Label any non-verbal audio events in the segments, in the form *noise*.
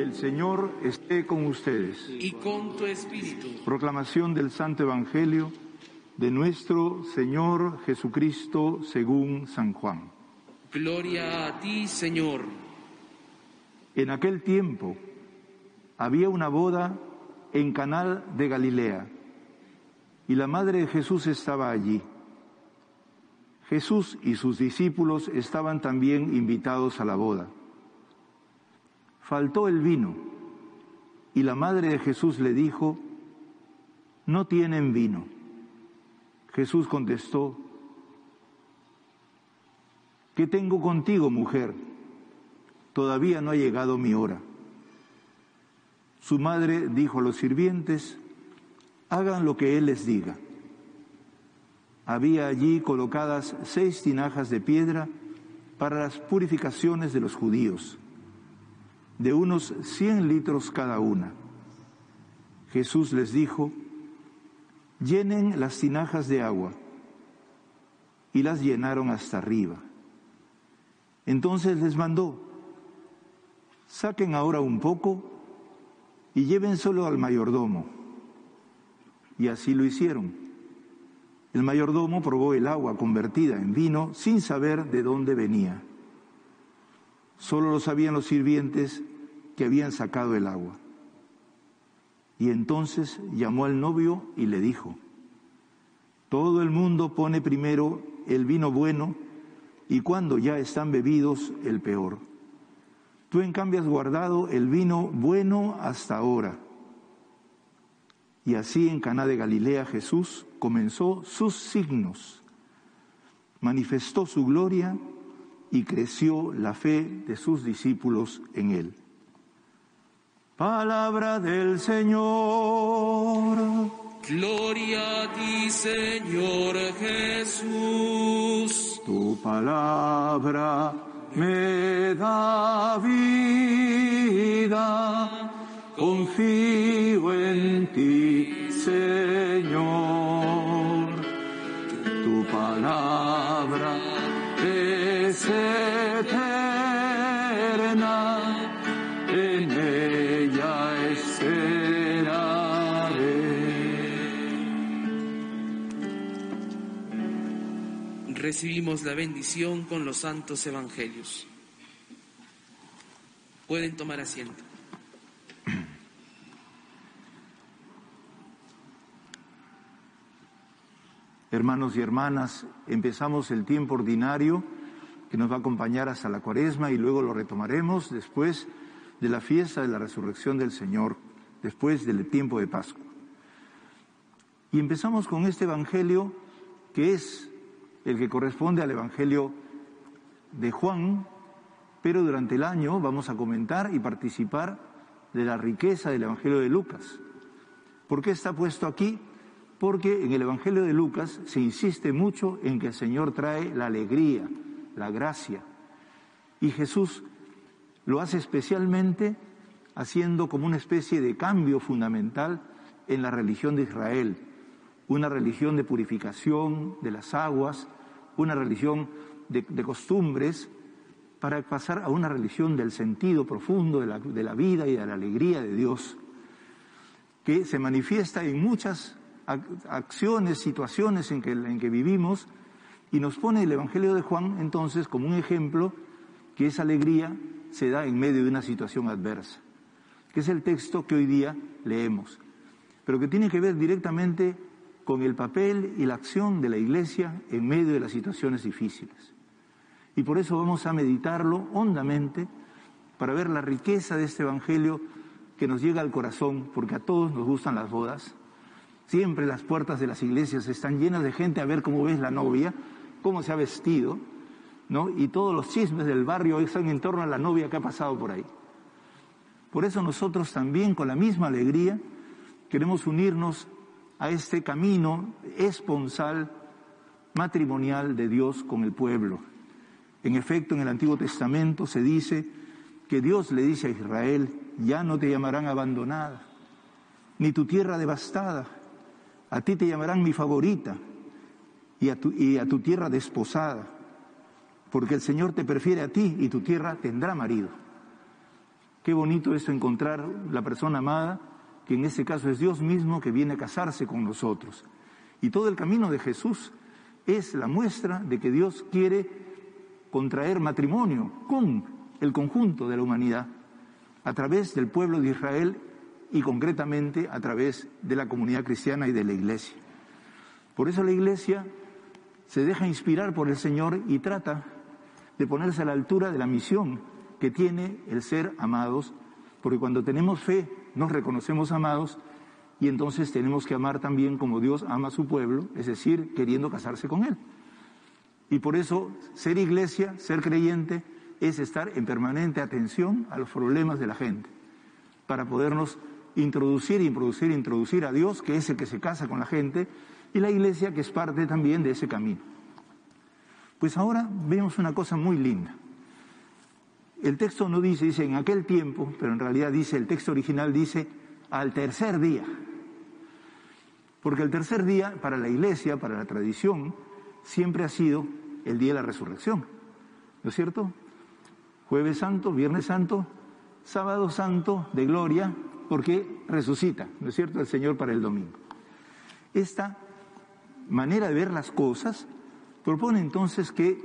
El Señor esté con ustedes. y con tu espíritu. Proclamación del Santo Evangelio de nuestro Señor Jesucristo según San Juan. Gloria a ti, Señor. En aquel tiempo había una boda en Canal de Galilea y la madre de Jesús estaba allí. Jesús y sus discípulos estaban también invitados a la boda. Faltó el vino y la madre de Jesús le dijo, no tienen vino. Jesús contestó, ¿qué tengo contigo, mujer? Todavía no ha llegado mi hora. Su madre dijo a los sirvientes, hagan lo que él les diga. Había allí colocadas seis tinajas de piedra para las purificaciones de los judíos, de unos cien litros cada una. Jesús les dijo, llenen las tinajas de agua, y las llenaron hasta arriba. Entonces les mandó, saquen ahora un poco y llévenselo al mayordomo. Y así lo hicieron. El mayordomo probó el agua convertida en vino sin saber de dónde venía. Solo lo sabían los sirvientes que habían sacado el agua. Y entonces llamó al novio y le dijo, todo el mundo pone primero el vino bueno y cuando ya están bebidos el peor. Tú en cambio has guardado el vino bueno hasta ahora. Y así en Caná de Galilea Jesús comenzó sus signos, manifestó su gloria y creció la fe de sus discípulos en él. Palabra del Señor. Gloria a ti, Señor Jesús. Tu palabra me da vida, confío en ti, Señor. Recibimos la bendición con los santos evangelios. Pueden tomar asiento. *clears throat* Hermanos y hermanas, empezamos el tiempo ordinario que nos va a acompañar hasta la cuaresma y luego lo retomaremos después de la fiesta de la resurrección del Señor, después del tiempo de Pascua. Y empezamos con este Evangelio que es el que corresponde al Evangelio de Juan, pero durante el año vamos a comentar y participar de la riqueza del Evangelio de Lucas. ¿Por qué está puesto aquí? Porque en el Evangelio de Lucas se insiste mucho en que el Señor trae la alegría, la gracia. Y Jesús lo hace especialmente haciendo como una especie de cambio fundamental en la religión de Israel, una religión de purificación de las aguas, una religión de, costumbres, para pasar a una religión del sentido profundo de la, de la vida y de la alegría de Dios, que se manifiesta en muchas acciones, situaciones en que, en que vivimos, y nos pone el Evangelio de Juan entonces como un ejemplo que esa alegría se da en medio de una situación adversa, que es el texto que hoy día leemos, pero que tiene que ver directamente con el papel y la acción de la Iglesia en medio de las situaciones difíciles. Y por eso vamos a meditarlo hondamente para ver la riqueza de este Evangelio que nos llega al corazón, porque a todos nos gustan las bodas. Siempre las puertas de las iglesias están llenas de gente a ver cómo ves la novia, cómo se ha vestido, ¿no? Y todos los chismes del barrio están en torno a la novia que ha pasado por ahí. Por eso nosotros también, con la misma alegría, queremos unirnos a este camino esponsal matrimonial de Dios con el pueblo. En efecto, en el Antiguo Testamento se dice que Dios le dice a Israel, ya no te llamarán abandonada, ni tu tierra devastada, a ti te llamarán mi favorita y a tu, y a tu tierra desposada, porque el Señor te prefiere a ti y tu tierra tendrá marido. Qué bonito es encontrar la persona amada, que en este caso es Dios mismo que viene a casarse con nosotros. Y todo el camino de Jesús es la muestra de que Dios quiere contraer matrimonio con el conjunto de la humanidad a través del pueblo de Israel y concretamente a través de la comunidad cristiana y de la iglesia. Por eso la iglesia se deja inspirar por el Señor y trata de ponerse a la altura de la misión que tiene el ser amados, porque cuando tenemos fe nos reconocemos amados y entonces tenemos que amar también como Dios ama a su pueblo, es decir, queriendo casarse con Él. Y por eso ser iglesia, ser creyente, es estar en permanente atención a los problemas de la gente, para podernos introducir, introducir, introducir a Dios, que es el que se casa con la gente, y la iglesia, que es parte también de ese camino. Pues ahora vemos una cosa muy linda. El texto no dice, dice en aquel tiempo, pero en realidad dice, el texto original dice al tercer día. Porque el tercer día, para la iglesia, para la tradición, siempre ha sido el día de la resurrección. ¿No es cierto? Jueves Santo, Viernes Santo, Sábado Santo de gloria, porque resucita, ¿no es cierto?, el Señor para el domingo. Esta manera de ver las cosas propone entonces que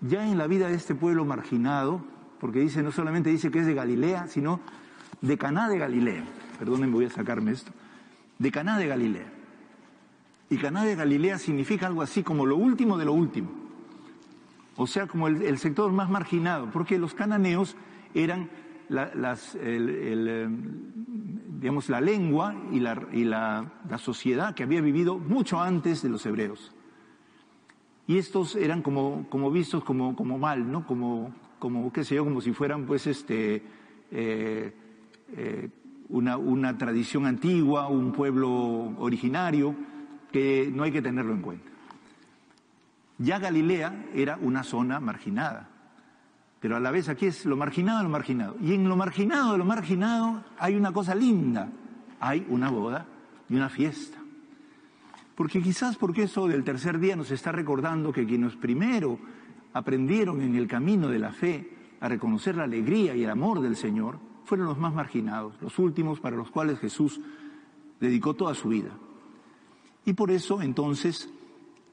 ya en la vida de este pueblo marginado, porque dice, no solamente dice que es de Galilea, sino de Caná de Galilea. Perdonen, voy a sacarme esto. De Caná de Galilea. Y Caná de Galilea significa algo así como lo último de lo último. O sea, como el, sector más marginado, porque los cananeos eran las, digamos, la lengua y, la, y la, sociedad que había vivido mucho antes de los hebreos. Y estos eran como, como vistos como, como mal, ¿no? Como, como, qué sé yo, como si fueran pues este, eh, eh, una, una tradición antigua, un pueblo originario, que no hay que tenerlo en cuenta. Ya Galilea era una zona marginada, pero a la vez aquí es lo marginado de lo marginado. Y en lo marginado de lo marginado hay una cosa linda, hay una boda y una fiesta. Porque quizás porque eso del tercer día nos está recordando que quienes primero aprendieron en el camino de la fe a reconocer la alegría y el amor del Señor, fueron los más marginados, los últimos para los cuales Jesús dedicó toda su vida. Y por eso entonces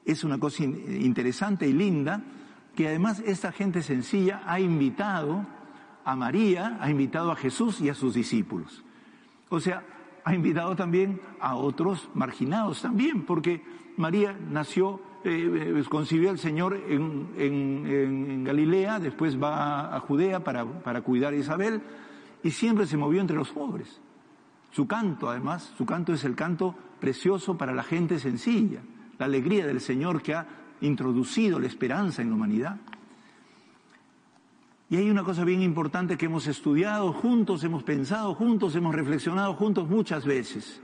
es una cosa interesante y linda que además esta gente sencilla ha invitado a María, ha invitado a Jesús y a sus discípulos. O sea, ha invitado también a otros marginados también, porque María nació eh, eh, concibió al Señor en, Galilea, después va a Judea para, para cuidar a Isabel y siempre se movió entre los pobres. Su canto, además, su canto es el canto precioso para la gente sencilla, la alegría del Señor que ha introducido la esperanza en la humanidad. Y hay una cosa bien importante que hemos estudiado juntos, hemos pensado juntos, hemos reflexionado juntos muchas veces.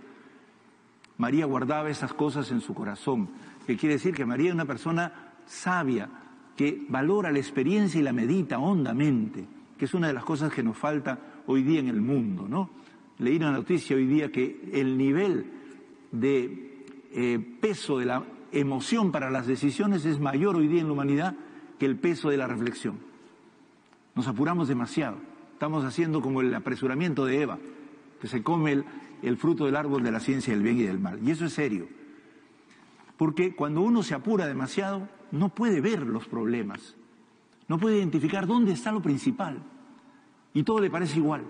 María guardaba esas cosas en su corazón que quiere decir que María es una persona sabia, que valora la experiencia y la medita hondamente, que es una de las cosas que nos falta hoy día en el mundo, ¿no? Leí una noticia hoy día que el nivel de eh, peso de la emoción para las decisiones es mayor hoy día en la humanidad que el peso de la reflexión. Nos apuramos demasiado. Estamos haciendo como el apresuramiento de Eva, que se come el, el fruto del árbol de la ciencia del bien y del mal. Y eso es serio. Porque cuando uno se apura demasiado, no puede ver los problemas, no puede identificar dónde está lo principal. Y todo le parece igual.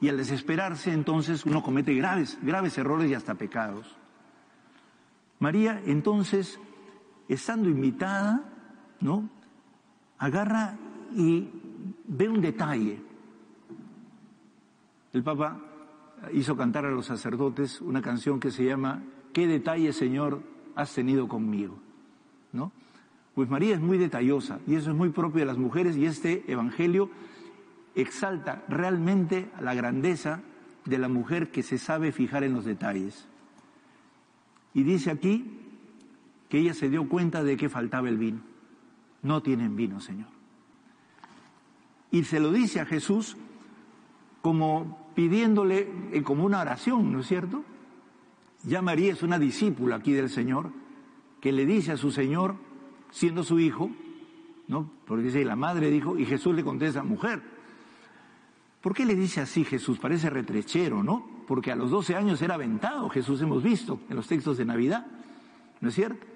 Y al desesperarse, entonces uno comete graves, graves errores y hasta pecados. María, entonces, estando invitada, ¿no? Agarra y ve un detalle. El Papa hizo cantar a los sacerdotes una canción que se llama ¿Qué detalle, Señor, has tenido conmigo. ¿No? Pues María es muy detallosa y eso es muy propio de las mujeres y este Evangelio exalta realmente la grandeza de la mujer que se sabe fijar en los detalles. Y dice aquí que ella se dio cuenta de que faltaba el vino. No tienen vino, Señor. Y se lo dice a Jesús como pidiéndole, eh, como una oración, ¿no es cierto? Ya María es una discípula aquí del Señor, que le dice a su Señor, siendo su hijo, ¿no? Porque dice, la madre dijo, y Jesús le contesta, mujer. ¿Por qué le dice así Jesús? Parece retrechero, ¿no? Porque a los 12 años era aventado, Jesús hemos visto en los textos de Navidad, ¿no es cierto?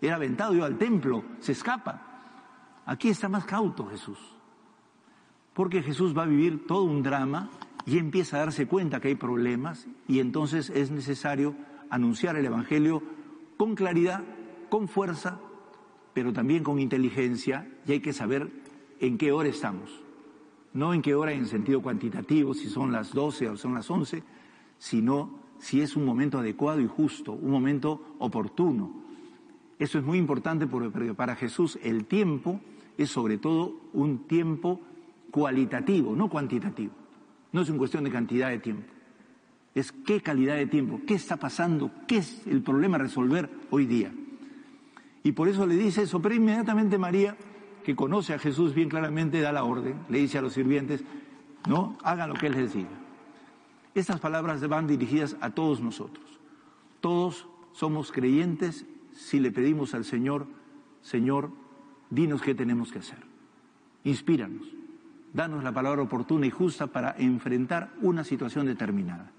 Era aventado, iba al templo, se escapa. Aquí está más cauto Jesús, porque Jesús va a vivir todo un drama y empieza a darse cuenta que hay problemas y entonces es necesario anunciar el Evangelio con claridad, con fuerza, pero también con inteligencia y hay que saber en qué hora estamos. No en qué hora en sentido cuantitativo, si son las 12 o son las 11, sino si es un momento adecuado y justo, un momento oportuno. Eso es muy importante porque para Jesús el tiempo es sobre todo un tiempo cualitativo, no cuantitativo. No es una cuestión de cantidad de tiempo. Es qué calidad de tiempo, qué está pasando, qué es el problema a resolver hoy día. Y por eso le dice eso, pero inmediatamente María, que conoce a Jesús bien claramente, da la orden, le dice a los sirvientes, no, hagan lo que Él les diga. Estas palabras van dirigidas a todos nosotros. Todos somos creyentes si le pedimos al Señor, Señor, dinos qué tenemos que hacer. Inspíranos, danos la palabra oportuna y justa para enfrentar una situación determinada.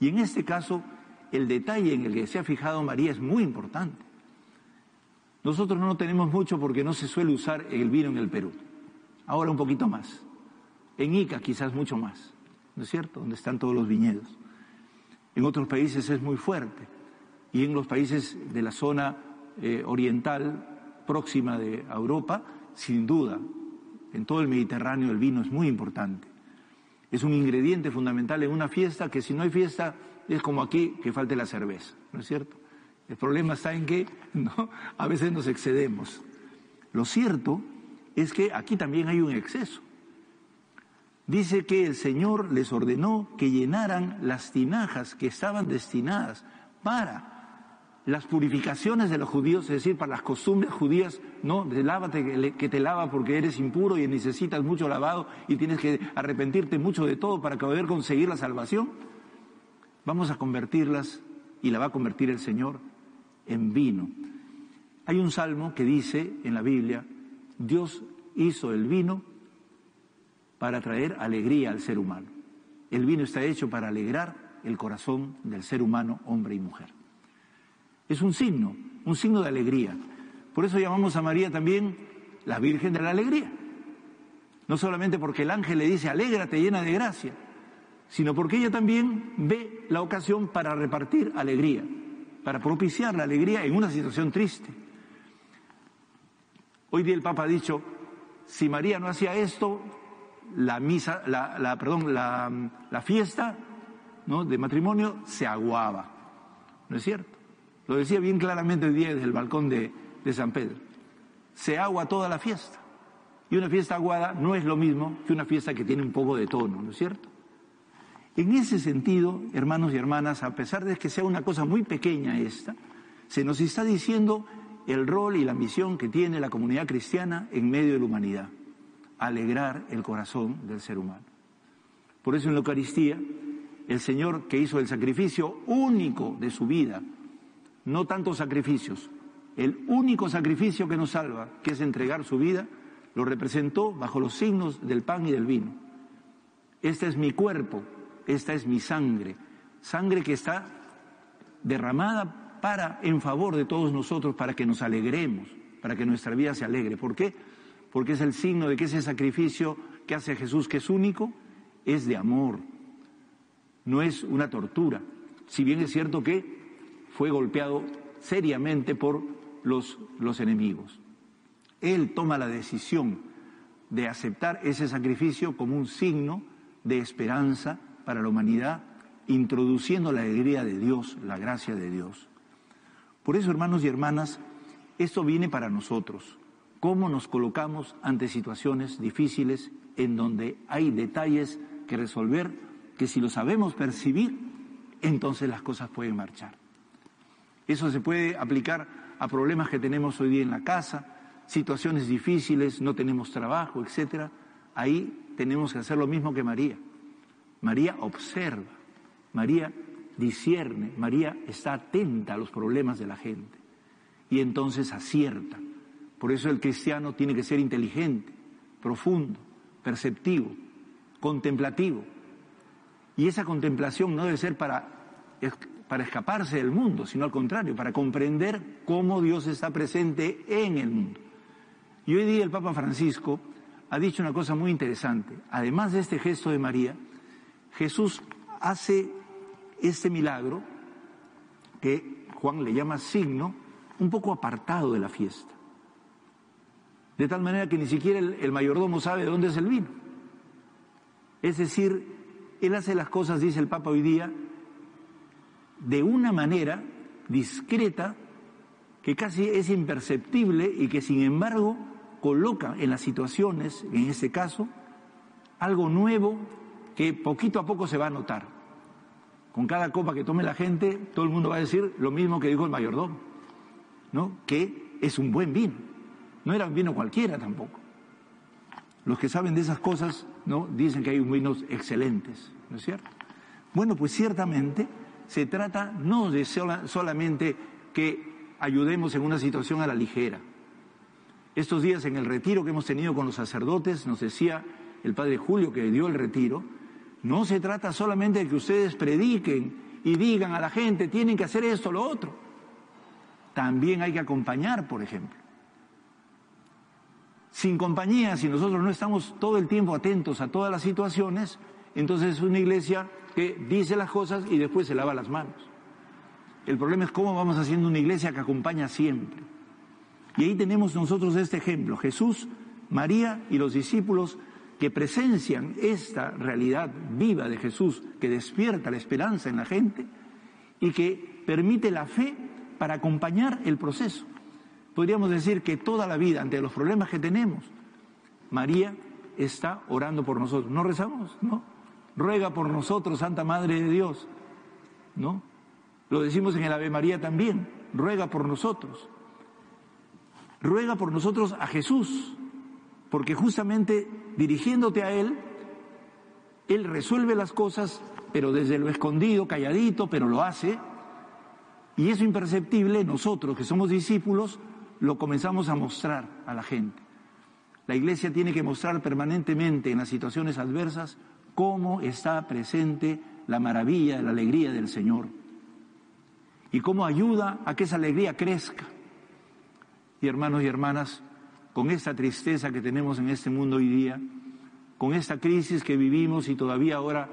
Y en este caso, el detalle en el que se ha fijado María es muy importante. Nosotros no tenemos mucho porque no se suele usar el vino en el Perú. Ahora un poquito más. En Ica quizás mucho más, ¿no es cierto? Donde están todos los viñedos. En otros países es muy fuerte. Y en los países de la zona eh, oriental próxima de Europa, sin duda, en todo el Mediterráneo el vino es muy importante. Es un ingrediente fundamental en una fiesta que si no hay fiesta es como aquí que falte la cerveza, ¿no es cierto? El problema está en que *laughs* a veces nos excedemos. Lo cierto es que aquí también hay un exceso. Dice que el Señor les ordenó que llenaran las tinajas que estaban destinadas para las purificaciones de los judíos, es decir, para las costumbres judías, no, lávate que te lava porque eres impuro y necesitas mucho lavado y tienes que arrepentirte mucho de todo para poder conseguir la salvación. Vamos a convertirlas y la va a convertir el Señor en vino. Hay un salmo que dice en la Biblia, Dios hizo el vino para traer alegría al ser humano. El vino está hecho para alegrar el corazón del ser humano, hombre y mujer. Es un signo, un signo de alegría. Por eso llamamos a María también la Virgen de la Alegría. No solamente porque el ángel le dice, alégrate llena de gracia, sino porque ella también ve la ocasión para repartir alegría, para propiciar la alegría en una situación triste. Hoy día el Papa ha dicho, si María no hacía esto, la misa, la, perdón, la, fiesta ¿no? de matrimonio se aguaba. ¿No es cierto? Lo decía bien claramente hoy día desde el balcón de, de San Pedro. Se agua toda la fiesta. Y una fiesta aguada no es lo mismo que una fiesta que tiene un poco de tono, ¿no es cierto? En ese sentido, hermanos y hermanas, a pesar de que sea una cosa muy pequeña esta, se nos está diciendo el rol y la misión que tiene la comunidad cristiana en medio de la humanidad, alegrar el corazón del ser humano. Por eso en la Eucaristía, el Señor que hizo el sacrificio único de su vida no tantos sacrificios. El único sacrificio que nos salva, que es entregar su vida, lo representó bajo los signos del pan y del vino. Este es mi cuerpo, esta es mi sangre, sangre que está derramada para en favor de todos nosotros, para que nos alegremos, para que nuestra vida se alegre. ¿Por qué? Porque es el signo de que ese sacrificio que hace Jesús, que es único, es de amor, no es una tortura. Si bien es cierto que fue golpeado seriamente por los, los enemigos. Él toma la decisión de aceptar ese sacrificio como un signo de esperanza para la humanidad, introduciendo la alegría de Dios, la gracia de Dios. Por eso, hermanos y hermanas, esto viene para nosotros. Cómo nos colocamos ante situaciones difíciles en donde hay detalles que resolver, que si lo sabemos percibir, entonces las cosas pueden marchar. Eso se puede aplicar a problemas que tenemos hoy día en la casa, situaciones difíciles, no tenemos trabajo, etcétera. Ahí tenemos que hacer lo mismo que María. María observa, María discierne, María está atenta a los problemas de la gente y entonces acierta. Por eso el cristiano tiene que ser inteligente, profundo, perceptivo. contemplativo. Y esa contemplación no debe ser para, para escaparse del mundo, sino al contrario, para comprender cómo Dios está presente en el mundo. Y hoy día el Papa Francisco ha dicho una cosa muy interesante. Además de este gesto de María, Jesús hace este milagro que Juan le llama signo, un poco apartado de la fiesta. De tal manera que ni siquiera el, mayordomo sabe de dónde es el vino. Es decir, él hace las cosas, dice el Papa hoy día, de una manera discreta que casi es imperceptible y que sin embargo coloca en las situaciones, en este caso, algo nuevo que poquito a poco se va a notar. Con cada copa que tome la gente, todo el mundo va a decir lo mismo que dijo el mayordomo, ¿no? Que es un buen vino. No era un vino cualquiera tampoco. Los que saben de esas cosas, ¿no? Dicen que hay vinos excelentes, ¿no es cierto? Bueno, pues ciertamente se trata no de solamente que ayudemos en una situación a la ligera. Estos días en el retiro que hemos tenido con los sacerdotes, nos decía el padre Julio que dio el retiro, no se trata solamente de que ustedes prediquen y digan a la gente, tienen que hacer esto, lo otro. También hay que acompañar, por ejemplo. Sin compañía, si nosotros no estamos todo el tiempo atentos a todas las situaciones, entonces es una iglesia que dice las cosas y después se lava las manos. El problema es cómo vamos haciendo una iglesia que acompaña siempre. Y ahí tenemos nosotros este ejemplo, Jesús, María y los discípulos que presencian esta realidad viva de Jesús, que despierta la esperanza en la gente y que permite la fe para acompañar el proceso. Podríamos decir que toda la vida, ante los problemas que tenemos, María está orando por nosotros. ¿No rezamos? ¿No? Ruega por nosotros, Santa Madre de Dios. ¿No? Lo decimos en el Ave María también. Ruega por nosotros. Ruega por nosotros a Jesús, porque justamente dirigiéndote a Él, Él resuelve las cosas, pero desde lo escondido, calladito, pero lo hace. Y eso imperceptible, nosotros que somos discípulos, lo comenzamos a mostrar a la gente. La iglesia tiene que mostrar permanentemente en las situaciones adversas cómo está presente la maravilla, la alegría del Señor. Y cómo ayuda a que esa alegría crezca. Y hermanos y hermanas, con esta tristeza que tenemos en este mundo hoy día, con esta crisis que vivimos y todavía ahora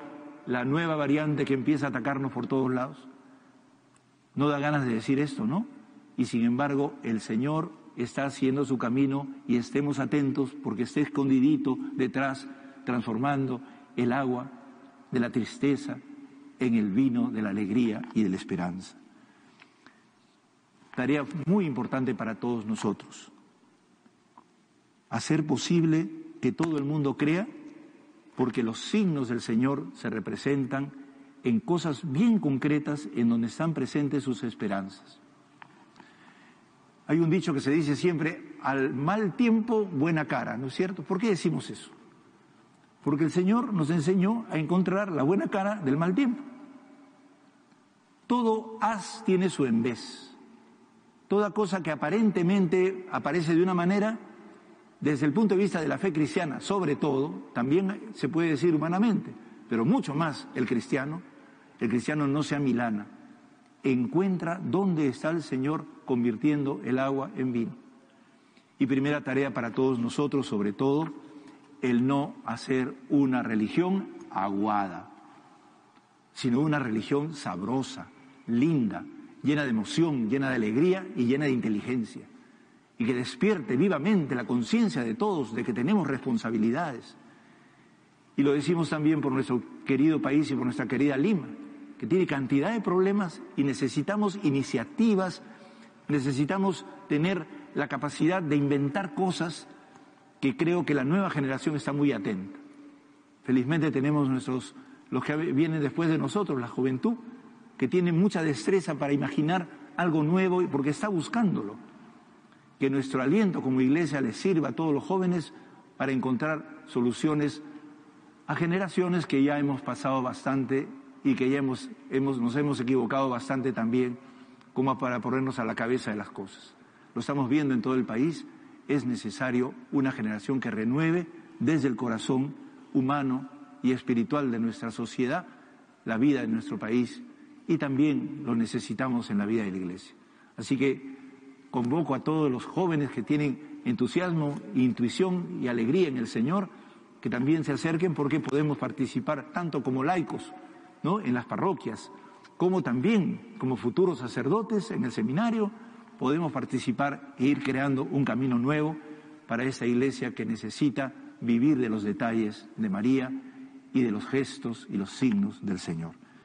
la nueva variante que empieza a atacarnos por todos lados, no da ganas de decir esto, ¿no? Y sin embargo, el Señor está haciendo su camino y estemos atentos porque esté escondidito detrás, transformando el agua de la tristeza en el vino de la alegría y de la esperanza. Tarea muy importante para todos nosotros. Hacer posible que todo el mundo crea, porque los signos del Señor se representan en cosas bien concretas en donde están presentes sus esperanzas. Hay un dicho que se dice siempre, al mal tiempo, buena cara, ¿no es cierto? ¿Por qué decimos eso? Porque el Señor nos enseñó a encontrar la buena cara del mal tiempo. Todo haz tiene su en vez. Toda cosa que aparentemente aparece de una manera, desde el punto de vista de la fe cristiana, sobre todo, también se puede decir humanamente, pero mucho más el cristiano, el cristiano no se amilana, encuentra dónde está el Señor convirtiendo el agua en vino. Y primera tarea para todos nosotros, sobre todo, el no hacer una religión aguada, sino una religión sabrosa, linda, llena de emoción, llena de alegría y llena de inteligencia. Y que despierte vivamente la conciencia de todos de que tenemos responsabilidades. Y lo decimos también por nuestro querido país y por nuestra querida Lima, que tiene cantidad de problemas y necesitamos iniciativas necesitamos tener la capacidad de inventar cosas que creo que la nueva generación está muy atenta. Felizmente tenemos nuestros, los que vienen después de nosotros, la juventud, que tiene mucha destreza para imaginar algo nuevo porque está buscándolo. Que nuestro aliento como iglesia les sirva a todos los jóvenes para encontrar soluciones a generaciones que ya hemos pasado bastante y que ya hemos, hemos, nos hemos equivocado bastante también como para ponernos a la cabeza de las cosas. Lo estamos viendo en todo el país, es necesario una generación que renueve desde el corazón humano y espiritual de nuestra sociedad, la vida de nuestro país y también lo necesitamos en la vida de la Iglesia. Así que convoco a todos los jóvenes que tienen entusiasmo, intuición y alegría en el Señor, que también se acerquen porque podemos participar tanto como laicos, ¿no? En las parroquias, como también como futuros sacerdotes en el seminario, podemos participar e ir creando un camino nuevo para esta iglesia que necesita vivir de los detalles de María y de los gestos y los signos del Señor.